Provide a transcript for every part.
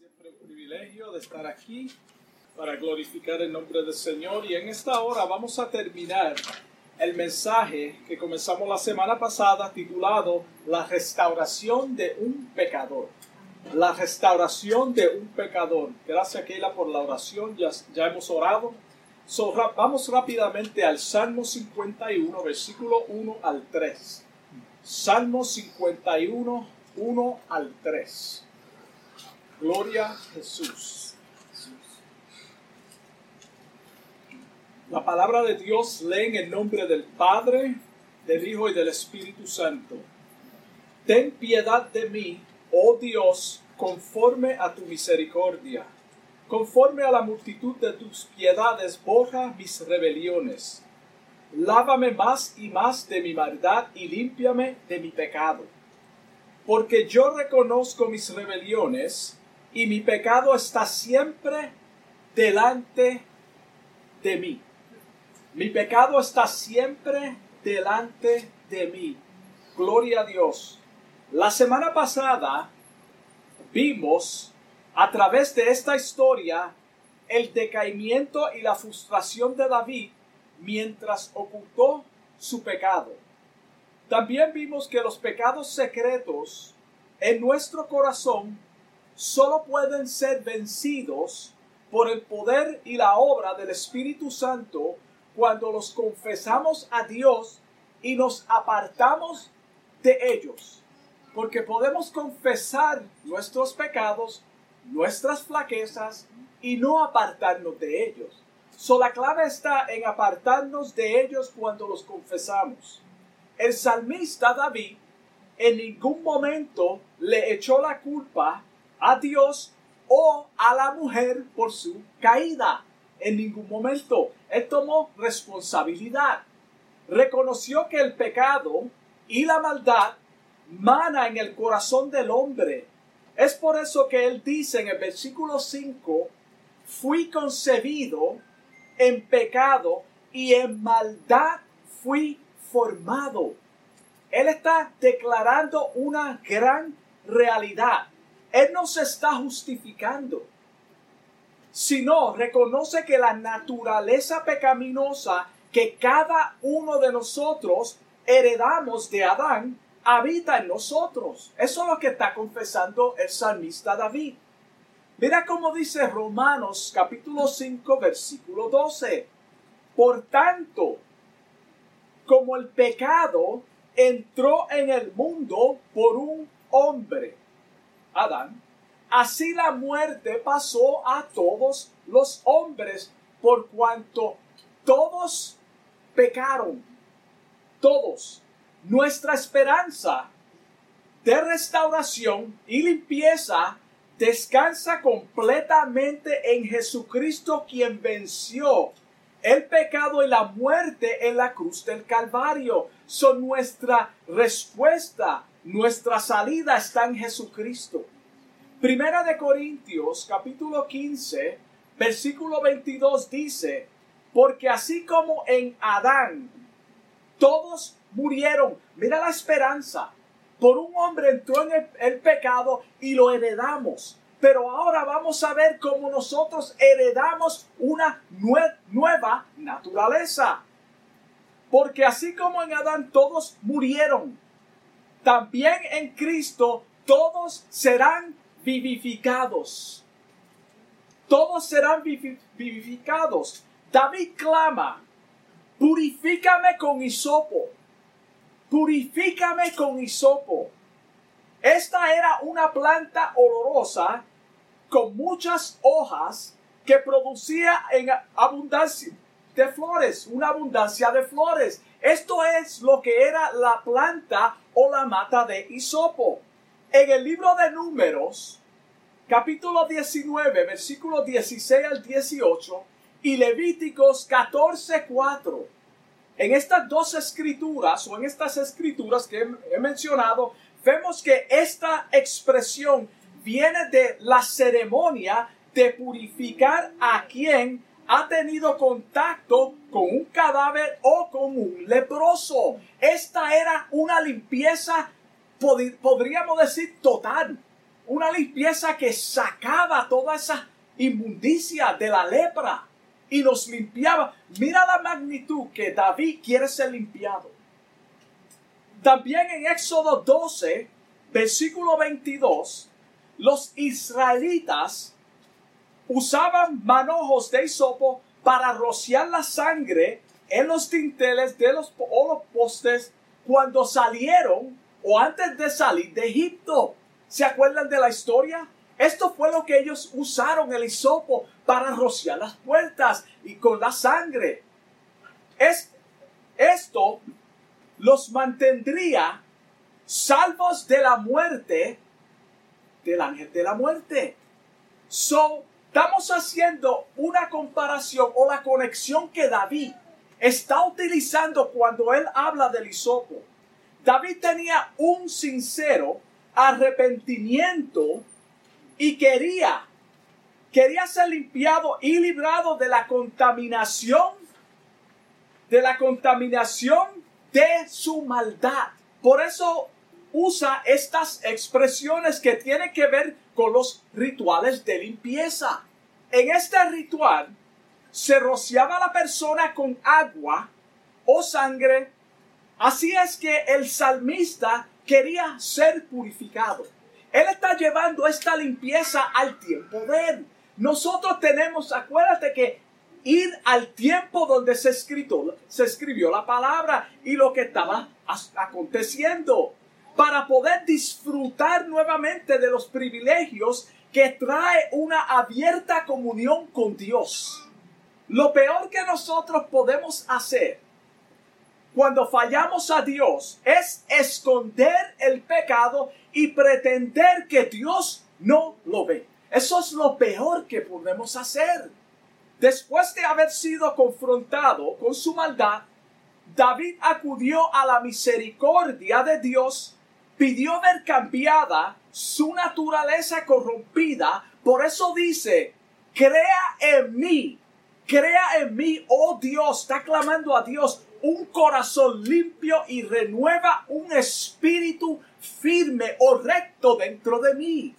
Siempre un privilegio de estar aquí para glorificar el nombre del Señor y en esta hora vamos a terminar el mensaje que comenzamos la semana pasada titulado La restauración de un pecador. La restauración de un pecador. Gracias Keila por la oración, ya, ya hemos orado. So, vamos rápidamente al Salmo 51, versículo 1 al 3. Salmo 51, 1 al 3. Gloria a Jesús. La palabra de Dios lee en el nombre del Padre, del Hijo y del Espíritu Santo. Ten piedad de mí, oh Dios, conforme a tu misericordia. Conforme a la multitud de tus piedades, borra mis rebeliones. Lávame más y más de mi maldad y límpiame de mi pecado. Porque yo reconozco mis rebeliones y mi pecado está siempre delante de mí. Mi pecado está siempre delante de mí. Gloria a Dios. La semana pasada vimos a través de esta historia el decaimiento y la frustración de David mientras ocultó su pecado. También vimos que los pecados secretos en nuestro corazón solo pueden ser vencidos por el poder y la obra del Espíritu Santo cuando los confesamos a Dios y nos apartamos de ellos. Porque podemos confesar nuestros pecados, nuestras flaquezas y no apartarnos de ellos. So, la clave está en apartarnos de ellos cuando los confesamos. El salmista David en ningún momento le echó la culpa a Dios o a la mujer por su caída. En ningún momento. Él tomó responsabilidad. Reconoció que el pecado y la maldad mana en el corazón del hombre. Es por eso que él dice en el versículo 5, fui concebido en pecado y en maldad fui formado. Él está declarando una gran realidad. Él no se está justificando, sino reconoce que la naturaleza pecaminosa que cada uno de nosotros heredamos de Adán habita en nosotros. Eso es lo que está confesando el salmista David. Mira cómo dice Romanos capítulo 5 versículo 12. Por tanto, como el pecado entró en el mundo por un hombre, Adán, así la muerte pasó a todos los hombres por cuanto todos pecaron. Todos. Nuestra esperanza de restauración y limpieza descansa completamente en Jesucristo quien venció el pecado y la muerte en la cruz del Calvario. Son nuestra respuesta nuestra salida está en Jesucristo. Primera de Corintios capítulo 15 versículo 22 dice, porque así como en Adán todos murieron, mira la esperanza, por un hombre entró en el, pecado y lo heredamos. Pero ahora vamos a ver cómo nosotros heredamos una nueva naturaleza. Porque así como en Adán todos murieron, también en Cristo todos serán vivificados. Todos serán vivificados. David clama, purifícame con hisopo. Purifícame con hisopo. Esta era una planta olorosa con muchas hojas que producía en abundancia de flores, una abundancia de flores. Esto es lo que era la planta o la mata de hisopo. En el libro de Números, capítulo 19, versículos 16 al 18 y Levíticos 14, 4. En estas dos escrituras o en estas escrituras que he mencionado, vemos que esta expresión viene de la ceremonia de purificar a quien ha tenido contacto con un cadáver o con un leproso. Esta era una limpieza, podríamos decir, total. una limpieza que sacaba toda esa inmundicia de la lepra y nos limpiaba. Mira la magnitud que David quiere ser limpiado. También en Éxodo 12, versículo 22, los israelitas usaban manojos de hisopo para rociar la sangre en los tinteles de los, o los postes cuando salieron o antes de salir de Egipto. ¿Se acuerdan de la historia? Esto fue lo que ellos usaron el hisopo para rociar las puertas y con la sangre. Es, esto los mantendría salvos de la muerte del ángel de la muerte. So, estamos haciendo una comparación o la conexión que David está utilizando cuando él habla del hisopo. David tenía un sincero arrepentimiento y quería, quería ser limpiado y librado de la contaminación, de la contaminación de su maldad. Por eso usa estas expresiones que tienen que ver con los rituales de limpieza. En este ritual se rociaba a la persona con agua o sangre. Así es que el salmista quería ser purificado. Él está llevando esta limpieza al tiempo de él. Nosotros tenemos, acuérdate que ir al tiempo donde se, escrito, se escribió la palabra y lo que estaba aconteciendo para poder disfrutar nuevamente de los privilegios que trae una abierta comunión con Dios. Lo peor que nosotros podemos hacer cuando fallamos a Dios es esconder el pecado y pretender que Dios no lo ve. Eso es lo peor que podemos hacer. Después de haber sido confrontado con su maldad, David acudió a la misericordia de Dios, pidió ver cambiada su naturaleza corrompida, por eso dice, crea en mí, crea en mí, oh Dios, está clamando a Dios, un corazón limpio y renueva un espíritu firme o recto dentro de mí.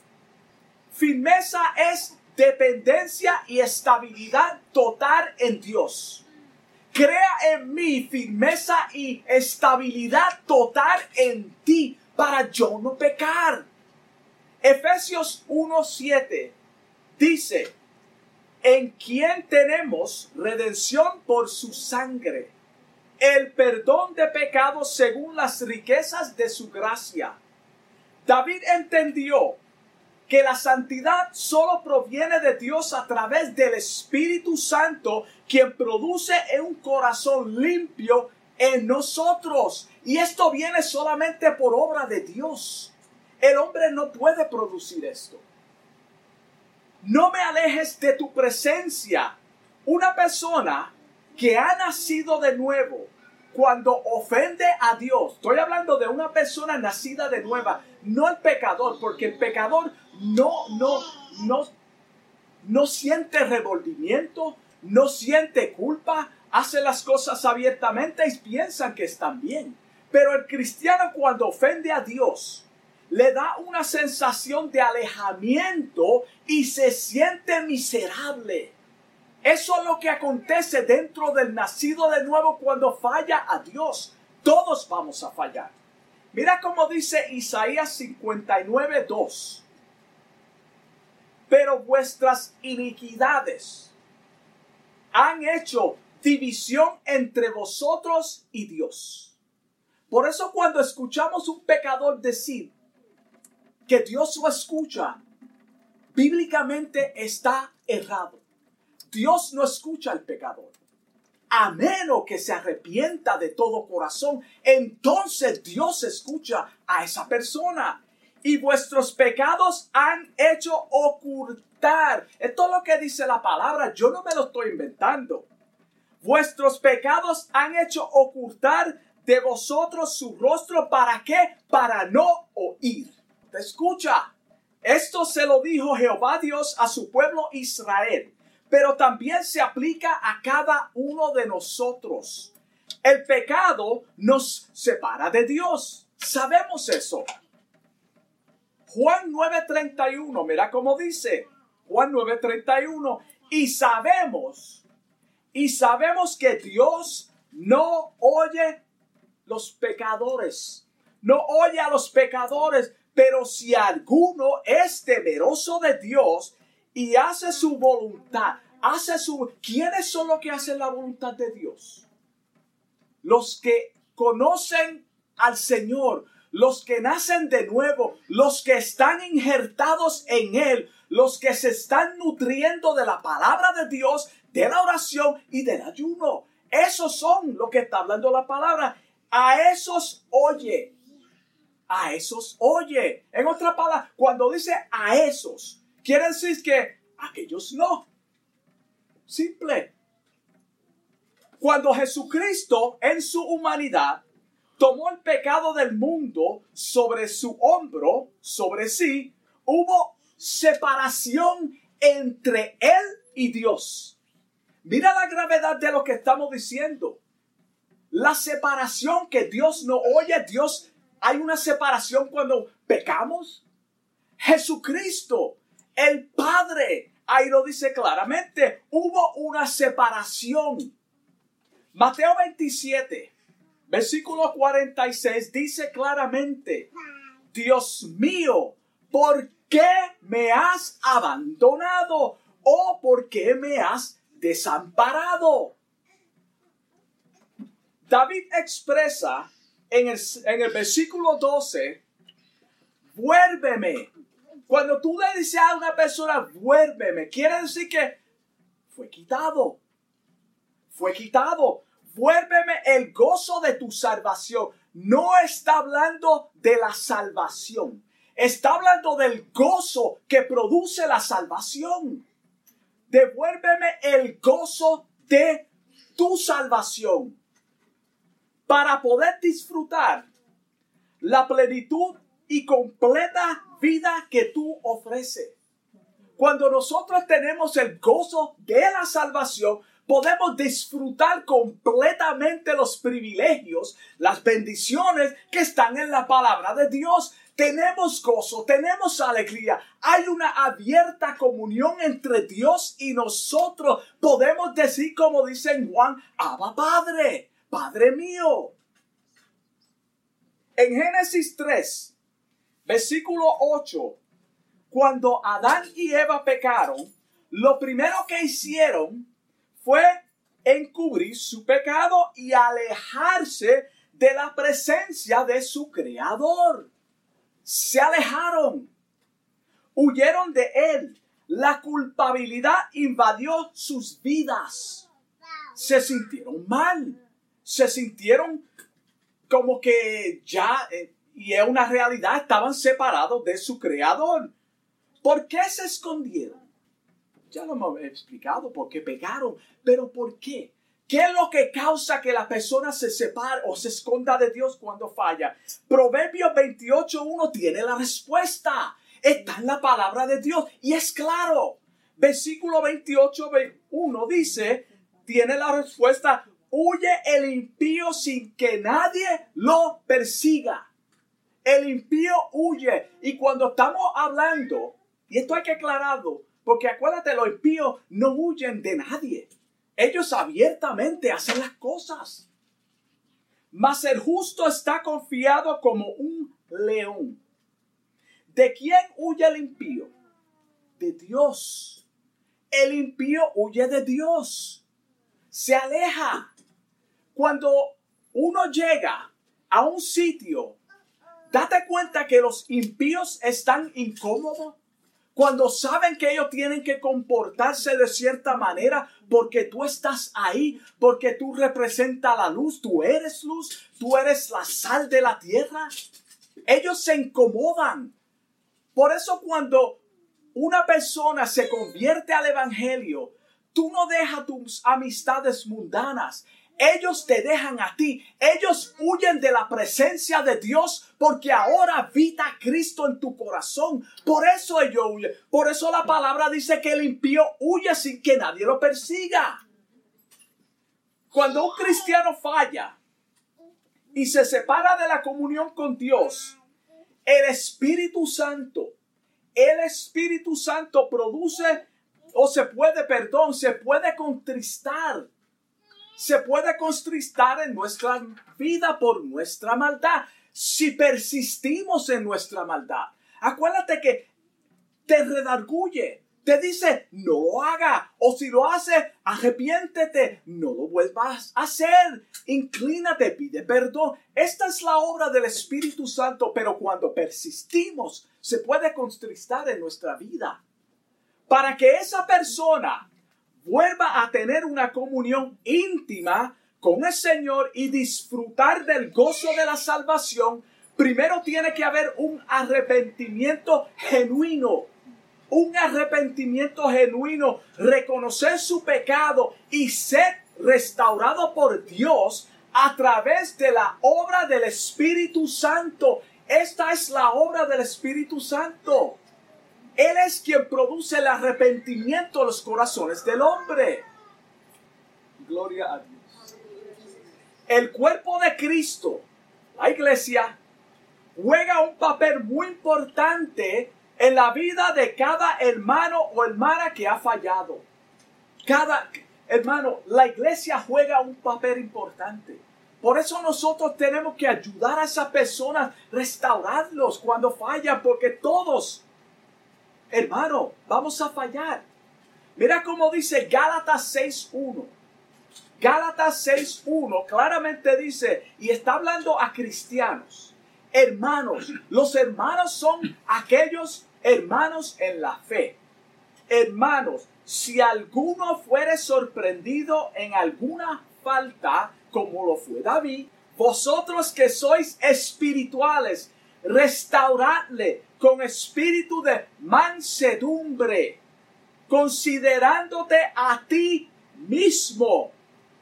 Firmeza es dependencia y estabilidad total en Dios. Crea en mí firmeza y estabilidad total en ti para yo no pecar. Efesios 1.7 dice, en quien tenemos redención por su sangre, el perdón de pecados según las riquezas de su gracia. David entendió que la santidad solo proviene de Dios a través del Espíritu Santo, quien produce un corazón limpio en nosotros. Y esto viene solamente por obra de Dios. El hombre no puede producir esto. No me alejes de tu presencia. Una persona que ha nacido de nuevo, cuando ofende a Dios, estoy hablando de una persona nacida de nueva, no el pecador, porque el pecador no, no, no, no siente revolvimiento, no siente culpa, hace las cosas abiertamente y piensan que están bien. Pero el cristiano cuando ofende a Dios, le da una sensación de alejamiento y se siente miserable. Eso es lo que acontece dentro del nacido de nuevo cuando falla a Dios. Todos vamos a fallar. Mira cómo dice Isaías 59, 2 pero vuestras iniquidades han hecho división entre vosotros y Dios. Por eso cuando escuchamos un pecador decir que Dios lo escucha, bíblicamente está errado. Dios no escucha al pecador. A menos que se arrepienta de todo corazón, entonces Dios escucha a esa persona y vuestros pecados han hecho ocultar. Esto es lo que dice la palabra, yo no me lo estoy inventando. Vuestros pecados han hecho ocultar de vosotros su rostro. ¿Para qué? Para no oír. ¿Te escucha? Esto se lo dijo Jehová Dios a su pueblo Israel, pero también se aplica a cada uno de nosotros. El pecado nos separa de Dios. Sabemos eso. Juan 9:31, mira cómo dice. Juan 9:31. Y sabemos, y sabemos que Dios no oye los pecadores. No oye a los pecadores, pero si alguno es temeroso de Dios y hace su voluntad, hace su... ¿Quiénes son los que hacen la voluntad de Dios? Los que conocen al Señor, los que nacen de nuevo, los que están injertados en Él, los que se están nutriendo de la palabra de Dios, de la oración y del ayuno. Esos son los que está hablando la palabra. A esos oye. A esos oye. En otra palabra, cuando dice a esos, quiere decir que aquellos no. Simple. Cuando Jesucristo en su humanidad tomó el pecado del mundo sobre su hombro, sobre sí, hubo separación entre él y Dios. Mira la gravedad de lo que estamos diciendo. La separación que Dios no oye, Dios, hay una separación cuando pecamos. Jesucristo, el Padre, ahí lo dice claramente, hubo una separación. Mateo 27, versículo 46 dice claramente, Dios mío, ¿por qué me has abandonado? ¿O por qué me has desamparado? David expresa en el, en el versículo 12, vuélveme. Cuando tú le dices a una persona, vuélveme, quiere decir que fue quitado. Fue quitado. Vuélveme el gozo de tu salvación. No está hablando de la salvación. Está hablando del gozo que produce la salvación. Devuélveme el gozo de tu salvación para poder disfrutar la plenitud y completa vida que tú ofreces. Cuando nosotros tenemos el gozo de la salvación, podemos disfrutar completamente los privilegios, las bendiciones que están en la palabra de Dios. Tenemos gozo, tenemos alegría. Hay una abierta comunión entre Dios y nosotros. Podemos decir como dice Juan, Abba Padre. Padre mío. En Génesis 3, versículo 8, cuando Adán y Eva pecaron, lo primero que hicieron fue encubrir su pecado y alejarse de la presencia de su creador. Se alejaron, huyeron de él. La culpabilidad invadió sus vidas. Se sintieron mal se sintieron como que ya, eh, y es una realidad, estaban separados de su creador. ¿Por qué se escondieron? Ya lo hemos explicado, porque pegaron, pero ¿por qué? ¿Qué es lo que causa que la persona se separe o se esconda de Dios cuando falla? Proverbios 28.1 tiene la respuesta. Está en la palabra de Dios y es claro. Versículo 28.1 dice, tiene la respuesta, Huye el impío sin que nadie lo persiga. El impío huye. Y cuando estamos hablando, y esto hay que aclararlo, porque acuérdate, los impíos no huyen de nadie. Ellos abiertamente hacen las cosas. Mas el justo está confiado como un león. ¿De quién huye el impío? De Dios. El impío huye de Dios. Se aleja. Cuando uno llega a un sitio, date cuenta que los impíos están incómodos cuando saben que ellos tienen que comportarse de cierta manera porque tú estás ahí, porque tú representas la luz, tú eres luz, tú eres la sal de la tierra. Ellos se incomodan. Por eso cuando una persona se convierte al Evangelio, tú no dejas tus amistades mundanas. Ellos te dejan a ti. Ellos huyen de la presencia de Dios porque ahora habita Cristo en tu corazón. Por eso ellos huyen. Por eso la palabra dice que el impío huye sin que nadie lo persiga. Cuando un cristiano falla y se separa de la comunión con Dios el Espíritu Santo, el Espíritu Santo produce o se puede, perdón, se puede contristar. Se puede contristar en nuestra vida por nuestra maldad. Si persistimos en nuestra maldad. Acuérdate que te redarguye, te dice, no lo haga, o si lo hace, arrepiéntete, no lo vuelvas a hacer, inclínate, pide perdón. Esta es la obra del Espíritu Santo, pero cuando persistimos, se puede contristar en nuestra vida. Para que esa persona vuelva a tener una comunión íntima con el Señor y disfrutar del gozo de la salvación, primero tiene que haber un arrepentimiento genuino un arrepentimiento genuino, reconocer su pecado y ser restaurado por Dios a través de la obra del Espíritu Santo. Esta es la obra del Espíritu Santo. Él es quien produce el arrepentimiento en los corazones del hombre. Gloria a Dios. El cuerpo de Cristo, la iglesia, juega un papel muy importante en la vida de cada hermano o hermana que ha fallado. Cada hermano, la iglesia juega un papel importante. Por eso nosotros tenemos que ayudar a esas personas, restaurarlos cuando fallan, porque todos, hermano, vamos a fallar. Mira cómo dice Gálatas 6.1. Gálatas 6.1 claramente dice, y está hablando a cristianos, hermanos, los hermanos son aquellos Hermanos en la fe, hermanos, si alguno fuere sorprendido en alguna falta, como lo fue David, vosotros que sois espirituales, restauradle con espíritu de mansedumbre, considerándote a ti mismo,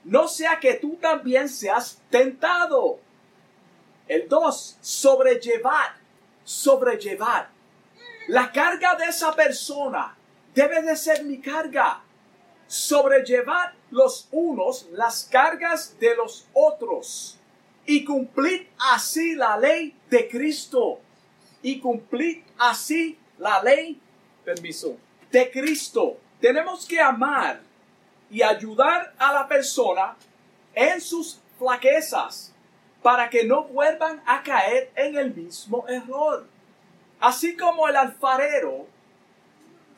no sea que tú también seas tentado. El 2, sobrellevar, sobrellevar. La carga de esa persona debe de ser mi carga. Sobrellevar los unos las cargas de los otros y cumplir así la ley de Cristo. Y cumplir así la ley, permiso, de Cristo. Tenemos que amar y ayudar a la persona en sus flaquezas para que no vuelvan a caer en el mismo error. Así como el alfarero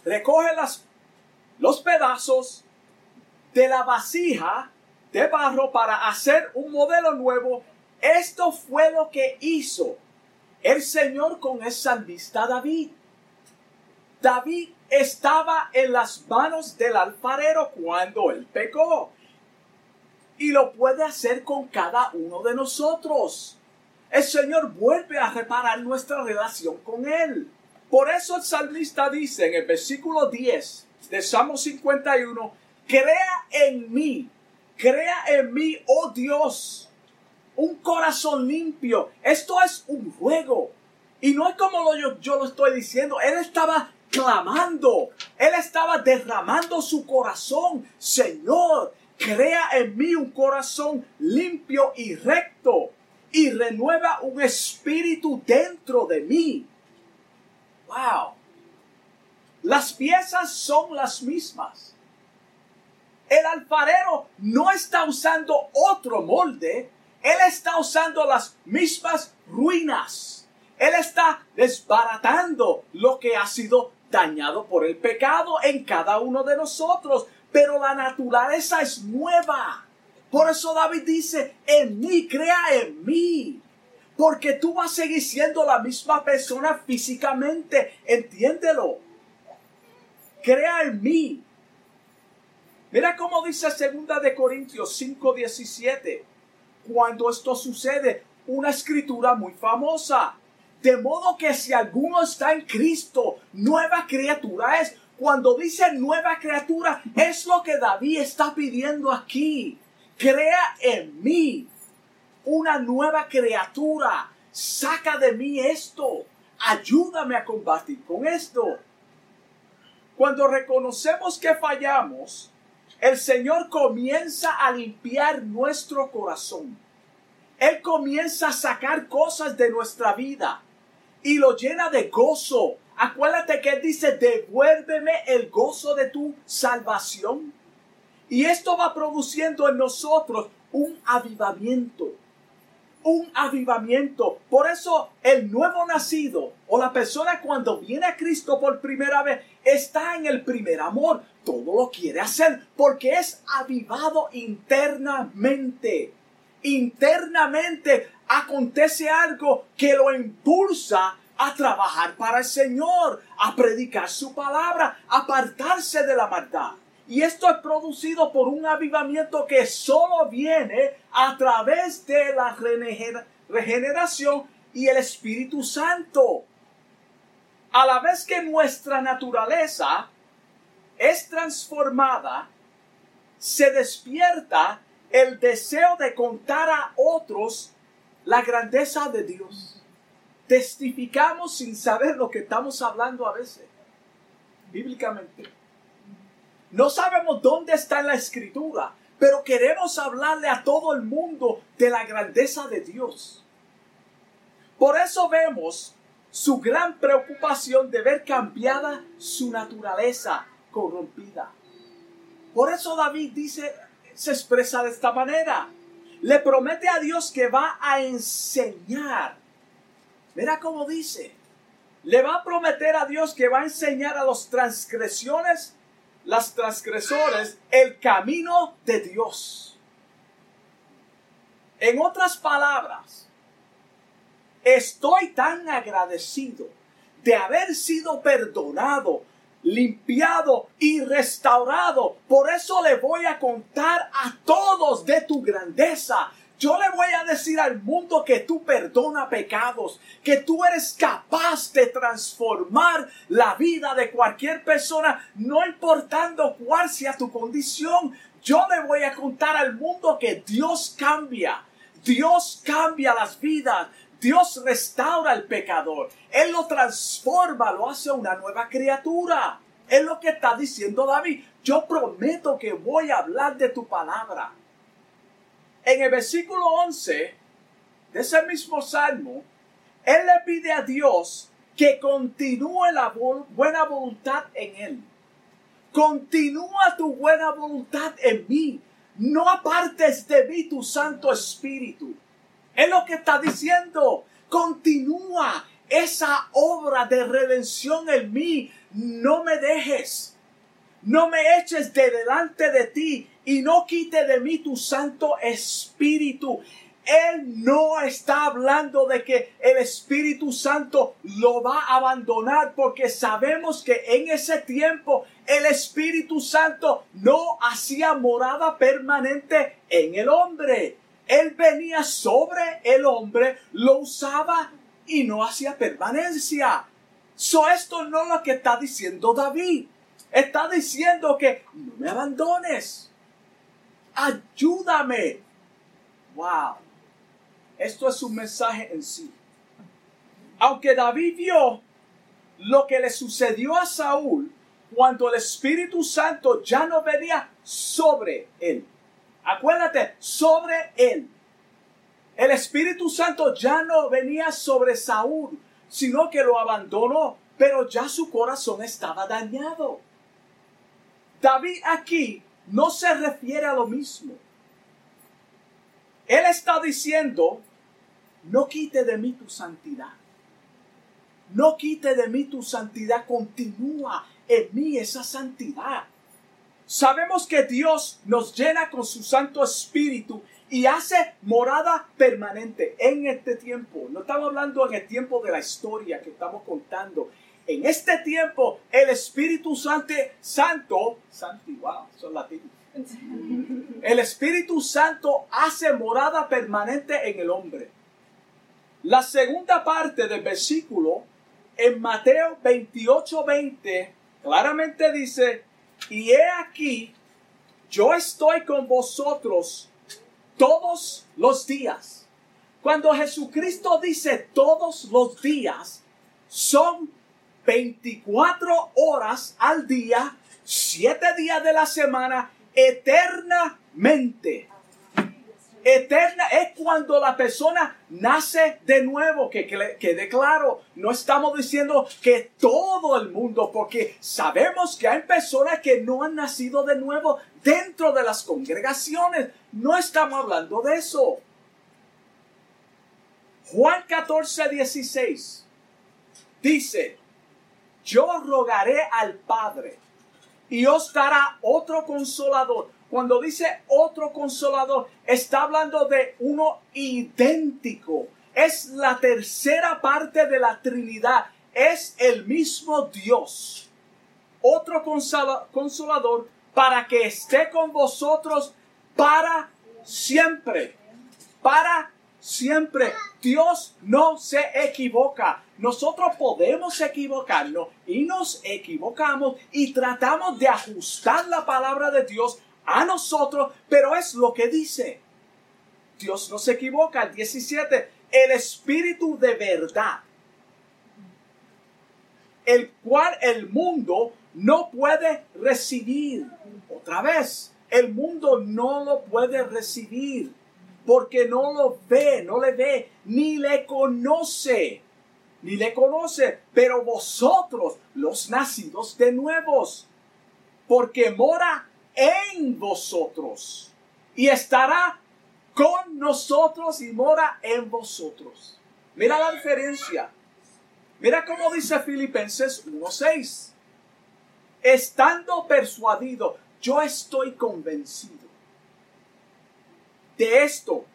recoge las, los pedazos de la vasija de barro para hacer un modelo nuevo, esto fue lo que hizo el Señor con el salmista David. David estaba en las manos del alfarero cuando él pecó. Y lo puede hacer con cada uno de nosotros el Señor vuelve a reparar nuestra relación con Él. Por eso el salmista dice en el versículo 10 de Salmo 51, crea en mí, crea en mí, oh Dios, un corazón limpio. Esto es un juego. Y no es como yo, yo lo estoy diciendo. Él estaba clamando. Él estaba derramando su corazón. Señor, crea en mí un corazón limpio y recto y renueva un espíritu dentro de mí. Wow. Las piezas son las mismas. El alfarero no está usando otro molde, él está usando las mismas ruinas. Él está desbaratando lo que ha sido dañado por el pecado en cada uno de nosotros, pero la naturaleza es nueva. Por eso David dice, en mí, crea en mí. Porque tú vas a seguir siendo la misma persona físicamente. Entiéndelo. Crea en mí. Mira cómo dice segunda de Corintios 5:17. Cuando esto sucede, una escritura muy famosa. De modo que si alguno está en Cristo, nueva criatura es. Cuando dice nueva criatura, es lo que David está pidiendo aquí. Crea en mí una nueva criatura. Saca de mí esto. Ayúdame a combatir con esto. Cuando reconocemos que fallamos, el Señor comienza a limpiar nuestro corazón. Él comienza a sacar cosas de nuestra vida. y lo llena de gozo. Acuérdate que él dice, devuélveme el gozo de tu salvación. Y esto va produciendo en nosotros un avivamiento. Un avivamiento. Por eso el nuevo nacido o la persona cuando viene a Cristo por primera vez está en el primer amor. Todo lo quiere hacer porque es avivado internamente. Internamente acontece algo que lo impulsa a trabajar para el Señor, a predicar su palabra, a apartarse de la maldad. Y esto es producido por un avivamiento que solo viene a través de la regeneración y el Espíritu Santo. A la vez que nuestra naturaleza es transformada, se despierta el deseo de contar a otros la grandeza de Dios. Testificamos sin saber lo que estamos hablando a veces, bíblicamente. No sabemos dónde está en la escritura, pero queremos hablarle a todo el mundo de la grandeza de Dios. Por eso vemos su gran preocupación de ver cambiada su naturaleza corrompida. Por eso David dice, se expresa de esta manera. Le promete a Dios que va a enseñar. Mira cómo dice. Le va a prometer a Dios que va a enseñar a los transgresiones las transgresores el camino de Dios. En otras palabras, estoy tan agradecido de haber sido perdonado, limpiado y restaurado. Por eso le voy a contar a todos de tu grandeza, yo le voy a decir al mundo que tú perdona pecados, que tú eres capaz de transformar la vida de cualquier persona, no importando cuál sea tu condición. Yo le voy a contar al mundo que Dios cambia. Dios cambia las vidas. Dios restaura al pecador. Él lo transforma, lo hace una nueva criatura. Es lo que está diciendo David. Yo prometo que voy a hablar de tu palabra. En el versículo 11 de ese mismo salmo, él le pide a Dios que continúe la buena voluntad en él. Continúa tu buena voluntad en mí. No apartes de mí tu Santo Espíritu. Es lo que está diciendo. Continúa esa obra de redención en mí. No me dejes. No me eches de delante de ti y no quite de mí tu Santo Espíritu. Él no está hablando de que el Espíritu Santo lo va a abandonar porque sabemos que en ese tiempo el Espíritu Santo no hacía morada permanente en el hombre. Él venía sobre el hombre, lo usaba y no hacía permanencia. So esto no es lo que está diciendo David. Está diciendo que no me abandones ayúdame. Wow. Esto es un mensaje en sí. Aunque David vio lo que le sucedió a Saúl cuando el Espíritu Santo ya no venía sobre él. Acuérdate, sobre él. El Espíritu Santo ya no venía sobre Saúl, sino que lo abandonó, pero ya su corazón estaba dañado. David aquí no se refiere a lo mismo. Él está diciendo, no quite de mí tu santidad. No quite de mí tu santidad, continúa en mí esa santidad. Sabemos que Dios nos llena con su Santo Espíritu y hace morada permanente en este tiempo. No estamos hablando en el tiempo de la historia que estamos contando. En este tiempo, el Espíritu Santo, Santo, son latinos. El Espíritu Santo hace morada permanente en el hombre. La segunda parte del versículo en Mateo 28, 20 claramente dice, y he aquí, yo estoy con vosotros todos los días. Cuando Jesucristo dice todos los días, son 24 horas al día, 7 días de la semana, eternamente. Eterna es cuando la persona nace de nuevo, que quede claro. No estamos diciendo que todo el mundo, porque sabemos que hay personas que no han nacido de nuevo dentro de las congregaciones. No estamos hablando de eso. Juan 14, 16 dice, yo rogaré al Padre y os dará otro consolador. Cuando dice otro consolador, está hablando de uno idéntico. Es la tercera parte de la Trinidad. Es el mismo Dios. Otro consolador para que esté con vosotros para siempre. Para siempre. Dios no se equivoca. Nosotros podemos equivocarnos y nos equivocamos y tratamos de ajustar la palabra de Dios a nosotros, pero es lo que dice. Dios no se equivoca. El 17, el Espíritu de verdad, el cual el mundo no puede recibir. Otra vez, el mundo no lo puede recibir porque no lo ve, no le ve, ni le conoce, ni le conoce, pero vosotros, los nacidos de nuevos, porque mora en vosotros y estará con nosotros y mora en vosotros. Mira la diferencia. Mira cómo dice Filipenses 1.6. Estando persuadido, yo estoy convencido de esto,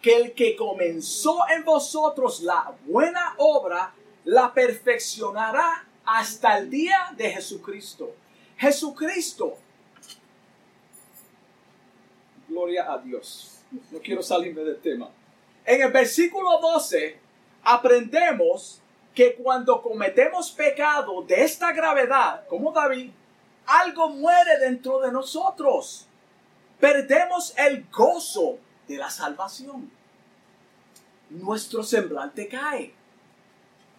que el que comenzó en vosotros la buena obra, la perfeccionará hasta el día de Jesucristo. Jesucristo. Gloria a Dios. No quiero salirme del tema. En el versículo 12 aprendemos que cuando cometemos pecado de esta gravedad, como David, algo muere dentro de nosotros. Perdemos el gozo de la salvación. Nuestro semblante cae.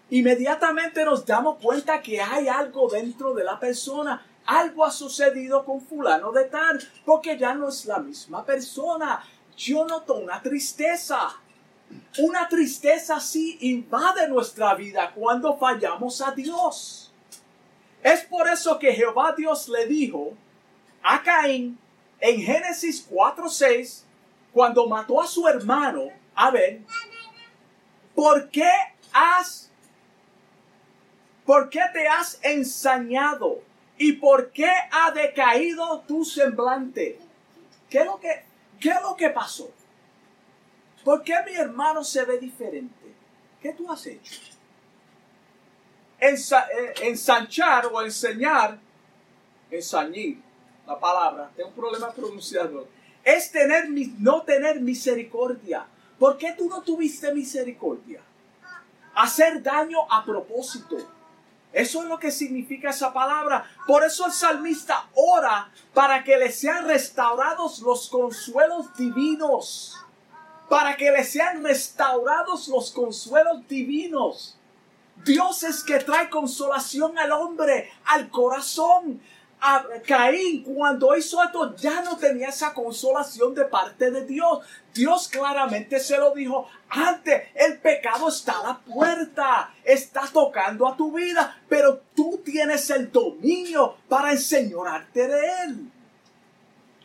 Inmediatamente nos damos cuenta que hay algo dentro de la persona. Algo ha sucedido con fulano de tal, porque ya no es la misma persona. Yo noto una tristeza. Una tristeza así invade nuestra vida cuando fallamos a Dios. Es por eso que Jehová Dios le dijo a Caín en Génesis 4:6, cuando mató a su hermano Abel, ¿por qué has, por qué te has ensañado? ¿Y por qué ha decaído tu semblante? ¿Qué es lo que, qué es lo que pasó? ¿Por qué mi hermano se ve diferente? ¿Qué tú has hecho? Eh, ensanchar o enseñar, ensañir, la palabra, tengo un problema pronunciando es tener, no tener misericordia. ¿Por qué tú no tuviste misericordia? Hacer daño a propósito. Eso es lo que significa esa palabra. Por eso el salmista ora para que le sean restaurados los consuelos divinos. Para que le sean restaurados los consuelos divinos. Dios es que trae consolación al hombre, al corazón Caín cuando hizo esto ya no tenía esa consolación de parte de Dios. Dios claramente se lo dijo antes, el pecado está a la puerta, está tocando a tu vida, pero tú tienes el dominio para enseñorarte de él.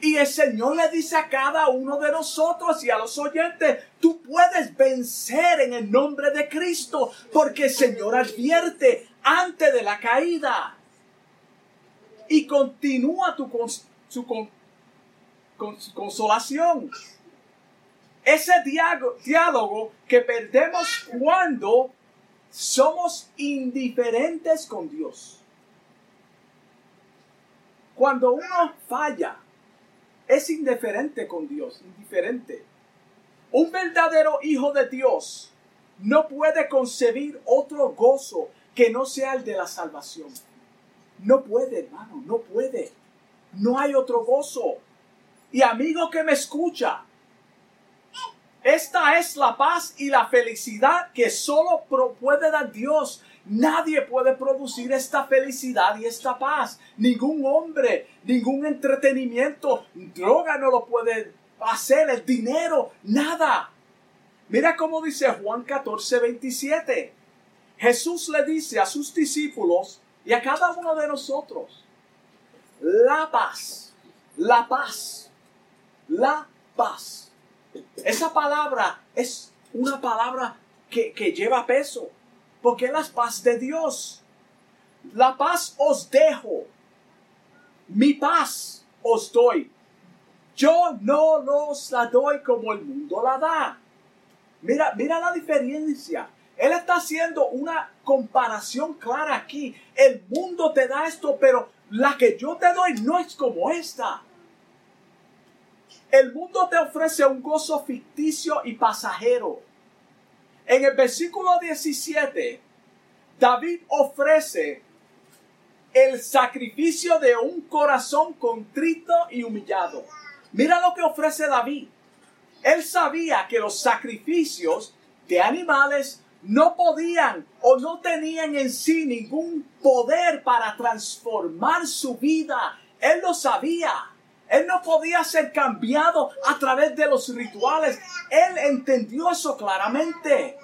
Y el Señor le dice a cada uno de nosotros y a los oyentes, tú puedes vencer en el nombre de Cristo, porque el Señor advierte antes de la caída y continúa tu su, consolación. Ese diálogo que perdemos cuando somos indiferentes con Dios. Cuando uno falla, es indiferente con Dios, indiferente. Un verdadero hijo de Dios no puede concebir otro gozo que no sea el de la salvación. No puede, hermano, no puede. No hay otro gozo. Y amigo que me escucha, esta es la paz y la felicidad que solo puede dar Dios. Nadie puede producir esta felicidad y esta paz. Ningún hombre, ningún entretenimiento, droga no lo puede hacer el dinero, nada. Mira cómo dice Juan 14, 27. Jesús le dice a sus discípulos y a cada uno de nosotros, la paz, la paz, la paz. Esa palabra es una palabra que, que lleva peso, porque es la paz de Dios. La paz os dejo, mi paz os doy. Yo no los la doy como el mundo la da. Mira, mira la diferencia. Él está haciendo una comparación clara aquí. El mundo te da esto, pero la que yo te doy no es como esta. El mundo te ofrece un gozo ficticio y pasajero. En el versículo 17, David ofrece el sacrificio de un corazón contrito y humillado. Mira lo que ofrece David. Él sabía que los sacrificios de animales no podían o no tenían en sí ningún poder para transformar su vida. Él lo sabía. Él no podía ser cambiado a través de los rituales. Él entendió eso claramente.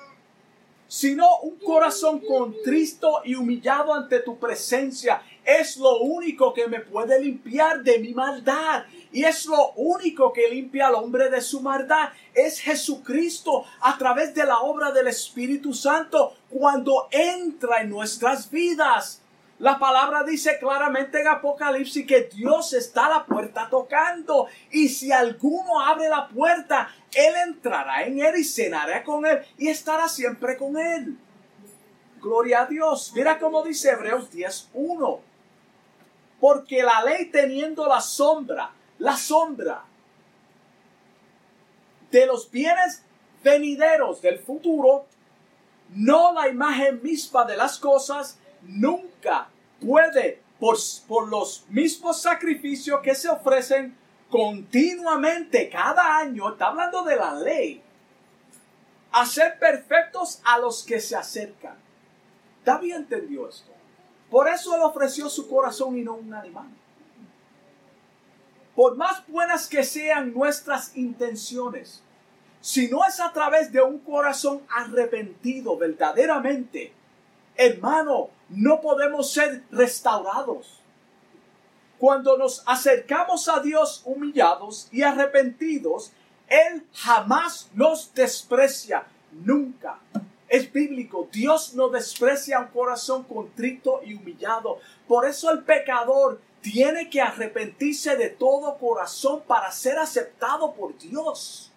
Sino un corazón contristo y humillado ante tu presencia es lo único que me puede limpiar de mi maldad. Y es lo único que limpia al hombre de su maldad. Es Jesucristo a través de la obra del Espíritu Santo cuando entra en nuestras vidas. La palabra dice claramente en Apocalipsis que Dios está a la puerta tocando. Y si alguno abre la puerta, Él entrará en Él y cenará con Él y estará siempre con Él. Gloria a Dios. Mira cómo dice Hebreos 10.1. Porque la ley teniendo la sombra la sombra de los bienes venideros del futuro, no la imagen misma de las cosas, nunca puede, por, por los mismos sacrificios que se ofrecen continuamente cada año, está hablando de la ley, hacer perfectos a los que se acercan. David entendió esto. Por eso él ofreció su corazón y no un animal. Por más buenas que sean nuestras intenciones, si no es a través de un corazón arrepentido verdaderamente, hermano, no podemos ser restaurados. Cuando nos acercamos a Dios humillados y arrepentidos, Él jamás nos desprecia, nunca. Es bíblico, Dios no desprecia un corazón contrito y humillado. Por eso el pecador tiene que arrepentirse de todo corazón para ser aceptado por Dios.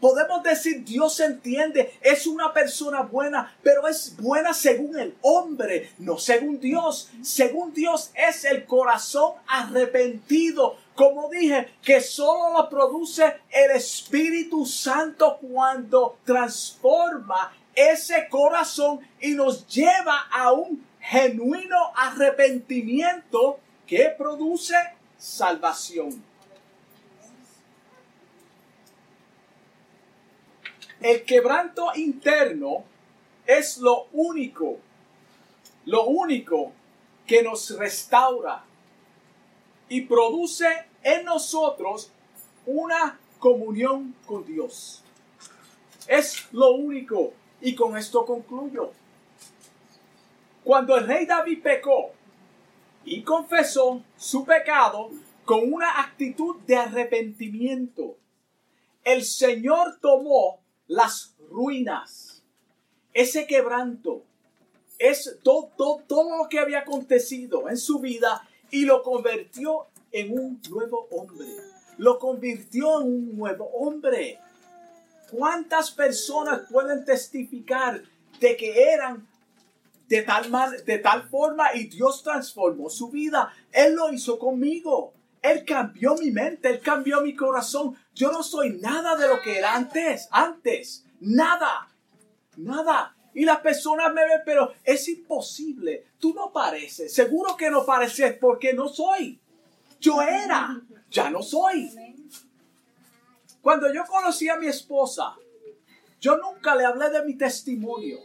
Podemos decir, Dios entiende, es una persona buena, pero es buena según el hombre, no según Dios. Según Dios es el corazón arrepentido, como dije, que solo lo produce el Espíritu Santo cuando transforma ese corazón y nos lleva a un genuino arrepentimiento que produce salvación. El quebranto interno es lo único, lo único que nos restaura y produce en nosotros una comunión con Dios. Es lo único. Y con esto concluyo. Cuando el rey David pecó, y confesó su pecado con una actitud de arrepentimiento. El Señor tomó las ruinas, ese quebranto, es todo, todo, lo que había acontecido en su vida y lo convirtió en un nuevo hombre. Lo convirtió en un nuevo hombre. ¿Cuántas personas pueden testificar de que eran de tal, de tal forma y Dios transformó su vida. Él lo hizo conmigo. Él cambió mi mente, Él cambió mi corazón. Yo no soy nada de lo que era antes, antes, nada, nada. Y las personas me ven, pero es imposible. Tú no pareces. Seguro que no pareces porque no soy. Yo era, ya no soy. Cuando yo conocí a mi esposa, yo nunca le hablé de mi testimonio.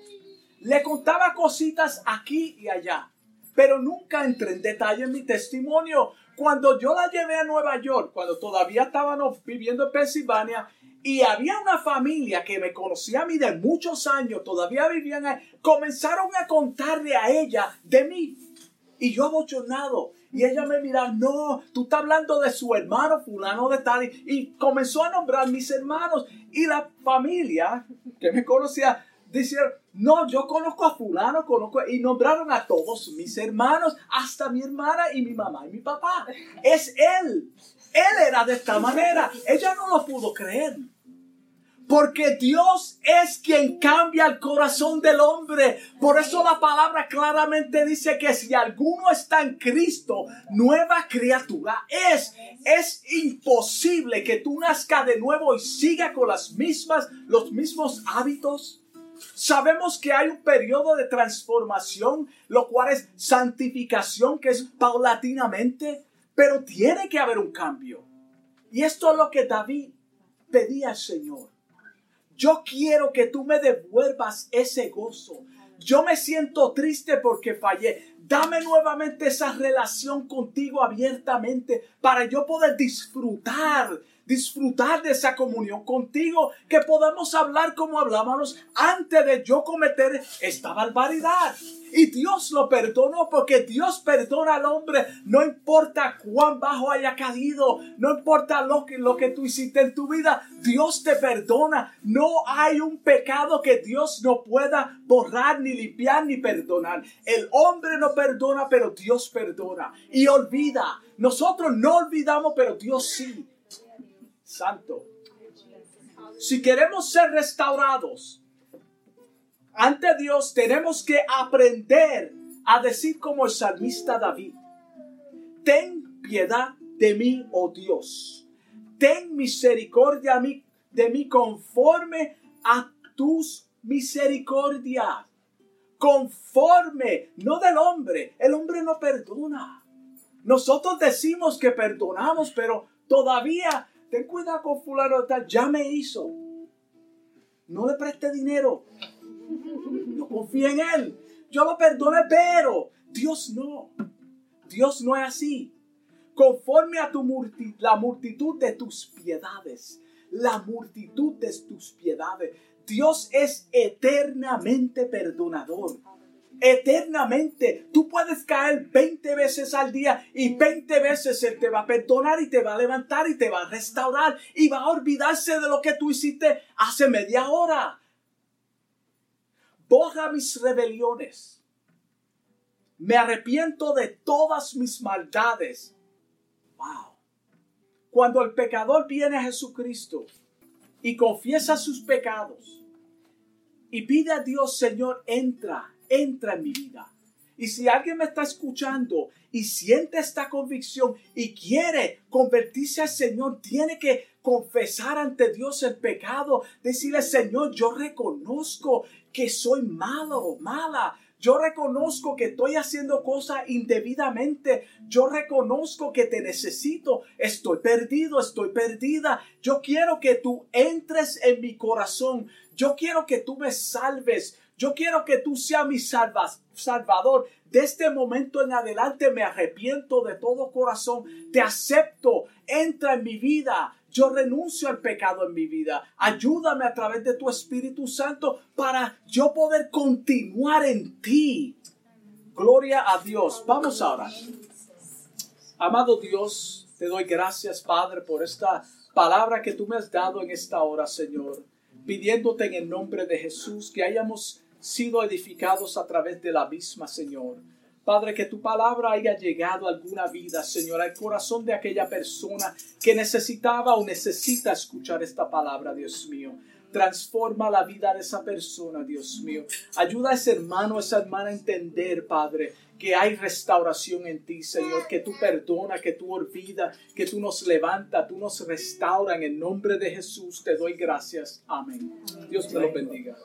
Le contaba cositas aquí y allá, pero nunca entré en detalle en mi testimonio. cuando yo la llevé a Nueva York, cuando todavía estábamos viviendo en Pensilvania, y había una familia que me conocía a mí de muchos años, todavía vivían ahí, comenzaron a contarle a ella de mí. Y yo abochornado. Y ella me mira, no, tú estás hablando de su hermano fulano de tal. Y comenzó a nombrar mis hermanos. Y la familia que me conocía Dijeron, no, yo conozco a fulano, conozco, y nombraron a todos mis hermanos, hasta mi hermana y mi mamá y mi papá. Es él. Él era de esta manera. Ella no lo pudo creer. Porque Dios es quien cambia el corazón del hombre. Por eso la palabra claramente dice que si alguno está en Cristo, nueva criatura es. Es imposible que tú nazcas de nuevo y siga con las mismas, los mismos hábitos. Sabemos que hay un periodo de transformación, lo cual es santificación, que es paulatinamente, pero tiene que haber un cambio. Y esto es lo que David pedía al Señor. Yo quiero que tú me devuelvas ese gozo. Yo me siento triste porque fallé. Dame nuevamente esa relación contigo abiertamente para yo poder disfrutar disfrutar de esa comunión contigo, que podamos hablar como hablábamos antes de yo cometer esta barbaridad. Y Dios lo perdonó porque Dios perdona al hombre, no importa cuán bajo haya caído, no importa lo que, lo que tú hiciste en tu vida, Dios te perdona. No hay un pecado que Dios no pueda borrar, ni limpiar, ni perdonar. El hombre no perdona, pero Dios perdona. Y olvida. Nosotros no olvidamos, pero Dios sí santo. Si queremos ser restaurados ante Dios, tenemos que aprender a decir como el salmista David, ten piedad de mí, oh Dios, ten misericordia de mí conforme a tus misericordias, conforme, no del hombre, el hombre no perdona. Nosotros decimos que perdonamos, pero todavía ten cuidado con fulano tal, ya me hizo. No le preste dinero. No confíe en él. Yo lo perdone, pero Dios no. Dios no es así. Conforme a tu la multitud de tus piedades. La multitud de tus piedades. Dios es eternamente perdonador eternamente. Tú puedes caer 20 veces al día y 20 veces Él te va a perdonar y te va a levantar y te va a restaurar y va a olvidarse de lo que tú hiciste hace media hora. Borra mis rebeliones. Me arrepiento de todas mis maldades. Wow. Cuando el pecador viene a Jesucristo y confiesa sus pecados y pide a Dios, Señor, entra entra en mi vida. Y si alguien me está escuchando y siente esta convicción y quiere convertirse al Señor, tiene que confesar ante Dios el pecado, decirle, Señor, yo reconozco que soy malo o mala. Yo reconozco que estoy haciendo cosas indebidamente. Yo reconozco que te necesito. Estoy perdido, estoy perdida. Yo quiero que tú entres en mi corazón. Yo quiero que tú me salves. Yo quiero que tú seas mi salvador. De este momento en adelante me arrepiento de todo corazón. Te acepto. Entra en mi vida. Yo renuncio al pecado en mi vida. Ayúdame a través de tu Espíritu Santo para yo poder continuar en ti. Gloria a Dios. Vamos ahora. Amado Dios, te doy gracias, Padre, por esta palabra que tú me has dado en esta hora, Señor. Pidiéndote en el nombre de Jesús que hayamos sido edificados a través de la misma, Señor. Padre, que tu palabra haya llegado a alguna vida, Señor, al corazón de aquella persona que necesitaba o necesita escuchar esta palabra, Dios mío. Transforma la vida de esa persona, Dios mío. Ayuda a ese hermano, a esa hermana a entender, Padre, que hay restauración en ti, Señor, que tú perdona, que tú olvida, que tú nos levanta, tú nos restaura. En el nombre de Jesús te doy gracias. Amén. Dios te lo bendiga.